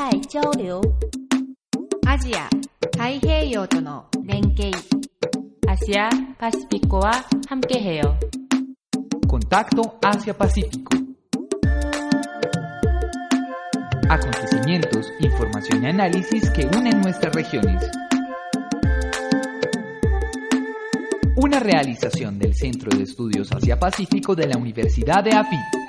海交流アジア太平洋との連携アシアパシフィコは함께해요 コンタクト Asia-Pacífico. Acontecimientos, información y análisis que unen nuestras regiones. Una realización del Centro de Estudios Asia-Pacífico de la Universidad de AFIT.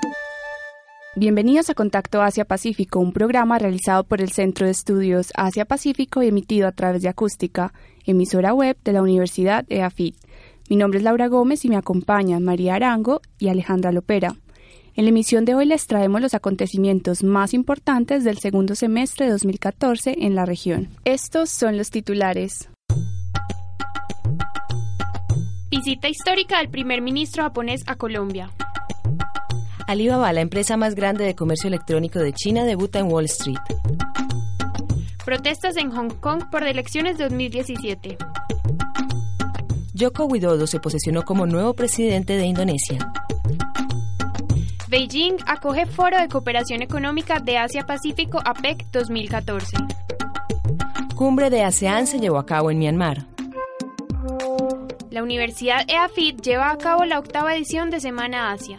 Bienvenidos a Contacto Asia-Pacífico, un programa realizado por el Centro de Estudios Asia-Pacífico y emitido a través de Acústica, emisora web de la Universidad EAFIT. Mi nombre es Laura Gómez y me acompañan María Arango y Alejandra Lopera. En la emisión de hoy les traemos los acontecimientos más importantes del segundo semestre de 2014 en la región. Estos son los titulares. Visita histórica del primer ministro japonés a Colombia. Alibaba, la empresa más grande de comercio electrónico de China, debuta en Wall Street. Protestas en Hong Kong por elecciones 2017. Joko Widodo se posesionó como nuevo presidente de Indonesia. Beijing acoge Foro de Cooperación Económica de Asia-Pacífico APEC 2014. Cumbre de ASEAN se llevó a cabo en Myanmar. La Universidad EAFIT lleva a cabo la octava edición de Semana Asia.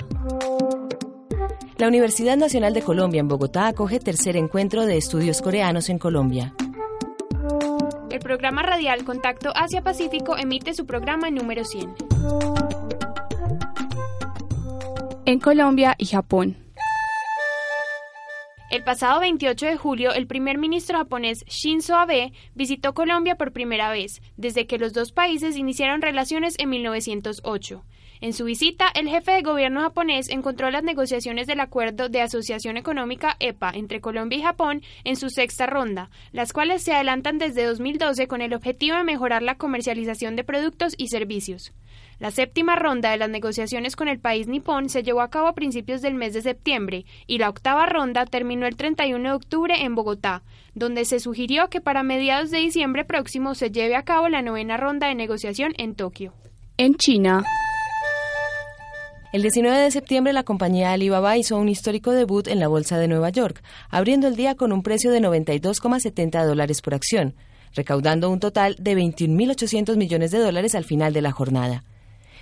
La Universidad Nacional de Colombia en Bogotá acoge tercer encuentro de estudios coreanos en Colombia. El programa radial Contacto Asia-Pacífico emite su programa número 100. En Colombia y Japón. El pasado 28 de julio, el primer ministro japonés Shinzo Abe visitó Colombia por primera vez, desde que los dos países iniciaron relaciones en 1908. En su visita, el jefe de gobierno japonés encontró las negociaciones del Acuerdo de Asociación Económica EPA entre Colombia y Japón en su sexta ronda, las cuales se adelantan desde 2012 con el objetivo de mejorar la comercialización de productos y servicios. La séptima ronda de las negociaciones con el país nipón se llevó a cabo a principios del mes de septiembre y la octava ronda terminó el 31 de octubre en Bogotá, donde se sugirió que para mediados de diciembre próximo se lleve a cabo la novena ronda de negociación en Tokio. En China. El 19 de septiembre la compañía Alibaba hizo un histórico debut en la Bolsa de Nueva York, abriendo el día con un precio de 92,70 dólares por acción, recaudando un total de 21.800 millones de dólares al final de la jornada.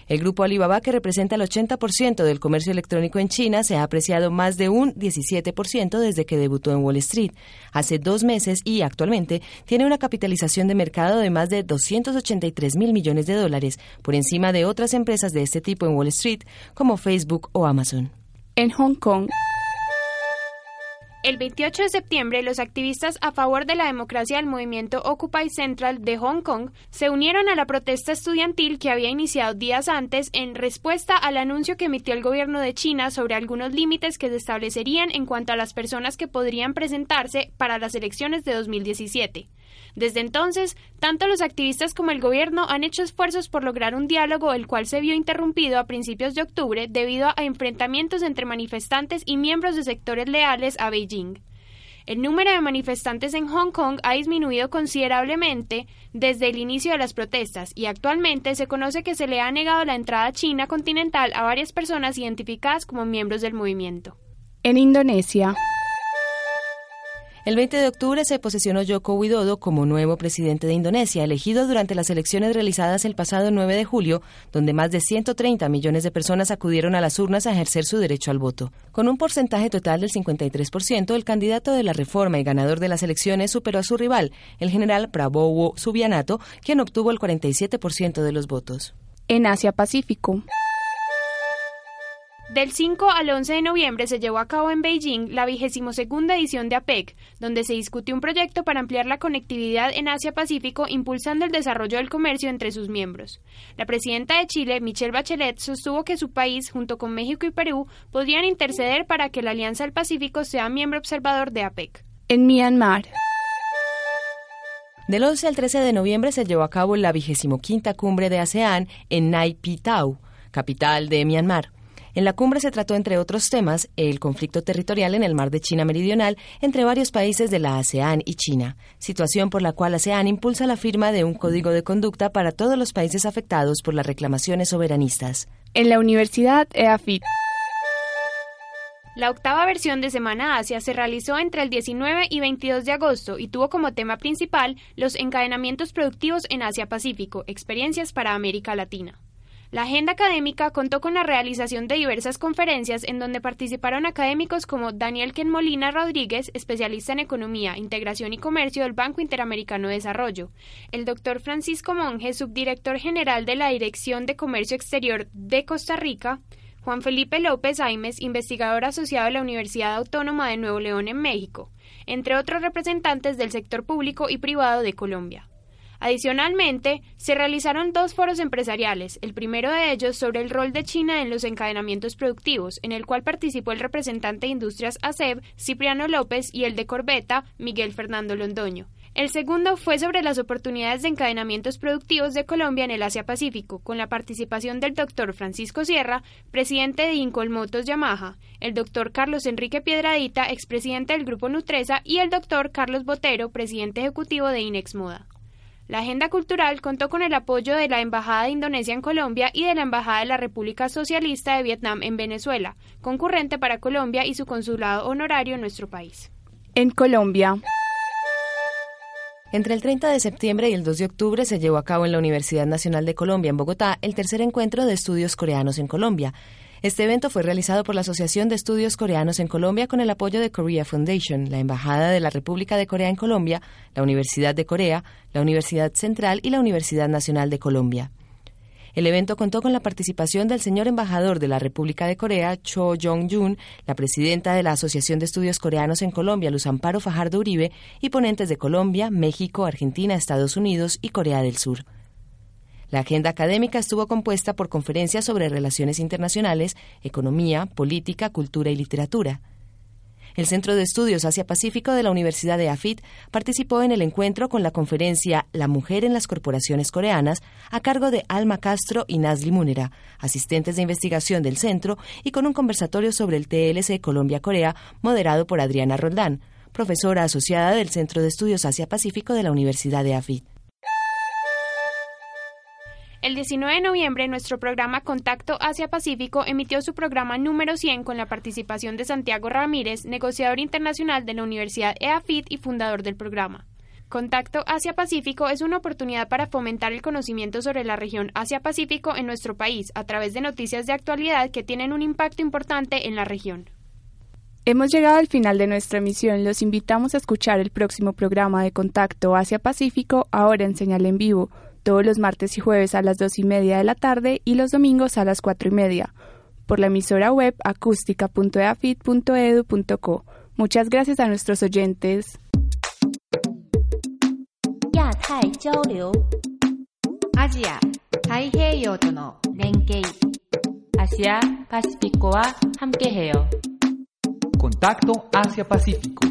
El grupo Alibaba, que representa el 80% del comercio electrónico en China, se ha apreciado más de un 17% desde que debutó en Wall Street hace dos meses y actualmente tiene una capitalización de mercado de más de 283 mil millones de dólares, por encima de otras empresas de este tipo en Wall Street, como Facebook o Amazon. En Hong Kong. El 28 de septiembre, los activistas a favor de la democracia del movimiento Occupy Central de Hong Kong se unieron a la protesta estudiantil que había iniciado días antes en respuesta al anuncio que emitió el gobierno de China sobre algunos límites que se establecerían en cuanto a las personas que podrían presentarse para las elecciones de 2017. Desde entonces, tanto los activistas como el gobierno han hecho esfuerzos por lograr un diálogo, el cual se vio interrumpido a principios de octubre debido a enfrentamientos entre manifestantes y miembros de sectores leales a Beijing. El número de manifestantes en Hong Kong ha disminuido considerablemente desde el inicio de las protestas y actualmente se conoce que se le ha negado la entrada a China continental a varias personas identificadas como miembros del movimiento. En Indonesia. El 20 de octubre se posesionó Joko Widodo como nuevo presidente de Indonesia, elegido durante las elecciones realizadas el pasado 9 de julio, donde más de 130 millones de personas acudieron a las urnas a ejercer su derecho al voto. Con un porcentaje total del 53%, el candidato de la reforma y ganador de las elecciones superó a su rival, el general Prabowo Subianato, quien obtuvo el 47% de los votos. En Asia Pacífico. Del 5 al 11 de noviembre se llevó a cabo en Beijing la vigésimo segunda edición de APEC, donde se discutió un proyecto para ampliar la conectividad en Asia-Pacífico impulsando el desarrollo del comercio entre sus miembros. La presidenta de Chile, Michelle Bachelet, sostuvo que su país, junto con México y Perú, podrían interceder para que la Alianza del Pacífico sea miembro observador de APEC. En Myanmar. Del 11 al 13 de noviembre se llevó a cabo la vigésimo quinta cumbre de ASEAN en Nay Pyi capital de Myanmar. En la cumbre se trató, entre otros temas, el conflicto territorial en el mar de China Meridional entre varios países de la ASEAN y China, situación por la cual ASEAN impulsa la firma de un código de conducta para todos los países afectados por las reclamaciones soberanistas. En la Universidad EAFIT. La octava versión de Semana Asia se realizó entre el 19 y 22 de agosto y tuvo como tema principal los encadenamientos productivos en Asia-Pacífico, experiencias para América Latina. La agenda académica contó con la realización de diversas conferencias en donde participaron académicos como Daniel Ken Molina Rodríguez, especialista en economía, integración y comercio del Banco Interamericano de Desarrollo, el doctor Francisco Monge, subdirector general de la Dirección de Comercio Exterior de Costa Rica, Juan Felipe López Aimes, investigador asociado de la Universidad Autónoma de Nuevo León en México, entre otros representantes del sector público y privado de Colombia. Adicionalmente, se realizaron dos foros empresariales, el primero de ellos sobre el rol de China en los encadenamientos productivos, en el cual participó el representante de Industrias ASEB, Cipriano López, y el de Corbeta, Miguel Fernando Londoño. El segundo fue sobre las oportunidades de encadenamientos productivos de Colombia en el Asia-Pacífico, con la participación del doctor Francisco Sierra, presidente de Incolmotos Yamaha, el doctor Carlos Enrique Piedradita, expresidente del Grupo Nutresa, y el doctor Carlos Botero, presidente ejecutivo de Inex Moda. La agenda cultural contó con el apoyo de la Embajada de Indonesia en Colombia y de la Embajada de la República Socialista de Vietnam en Venezuela, concurrente para Colombia y su consulado honorario en nuestro país. En Colombia. Entre el 30 de septiembre y el 2 de octubre se llevó a cabo en la Universidad Nacional de Colombia en Bogotá el tercer encuentro de estudios coreanos en Colombia. Este evento fue realizado por la Asociación de Estudios Coreanos en Colombia con el apoyo de Korea Foundation, la Embajada de la República de Corea en Colombia, la Universidad de Corea, la Universidad Central y la Universidad Nacional de Colombia. El evento contó con la participación del señor embajador de la República de Corea, Cho Jong-jun, la presidenta de la Asociación de Estudios Coreanos en Colombia, Luz Amparo Fajardo Uribe, y ponentes de Colombia, México, Argentina, Estados Unidos y Corea del Sur. La agenda académica estuvo compuesta por conferencias sobre relaciones internacionales, economía, política, cultura y literatura. El Centro de Estudios Asia-Pacífico de la Universidad de AFIT participó en el encuentro con la conferencia La mujer en las corporaciones coreanas a cargo de Alma Castro y Nazli Munera, asistentes de investigación del centro, y con un conversatorio sobre el TLC Colombia-Corea moderado por Adriana Roldán, profesora asociada del Centro de Estudios Asia-Pacífico de la Universidad de AFIT. El 19 de noviembre, nuestro programa Contacto Asia-Pacífico emitió su programa número 100 con la participación de Santiago Ramírez, negociador internacional de la Universidad EAFIT y fundador del programa. Contacto Asia-Pacífico es una oportunidad para fomentar el conocimiento sobre la región Asia-Pacífico en nuestro país a través de noticias de actualidad que tienen un impacto importante en la región. Hemos llegado al final de nuestra emisión. Los invitamos a escuchar el próximo programa de Contacto Asia-Pacífico ahora en señal en vivo todos los martes y jueves a las dos y media de la tarde y los domingos a las cuatro y media, por la emisora web acústica.eafit.edu.co. Muchas gracias a nuestros oyentes. Asia, Contacto Asia-Pacífico.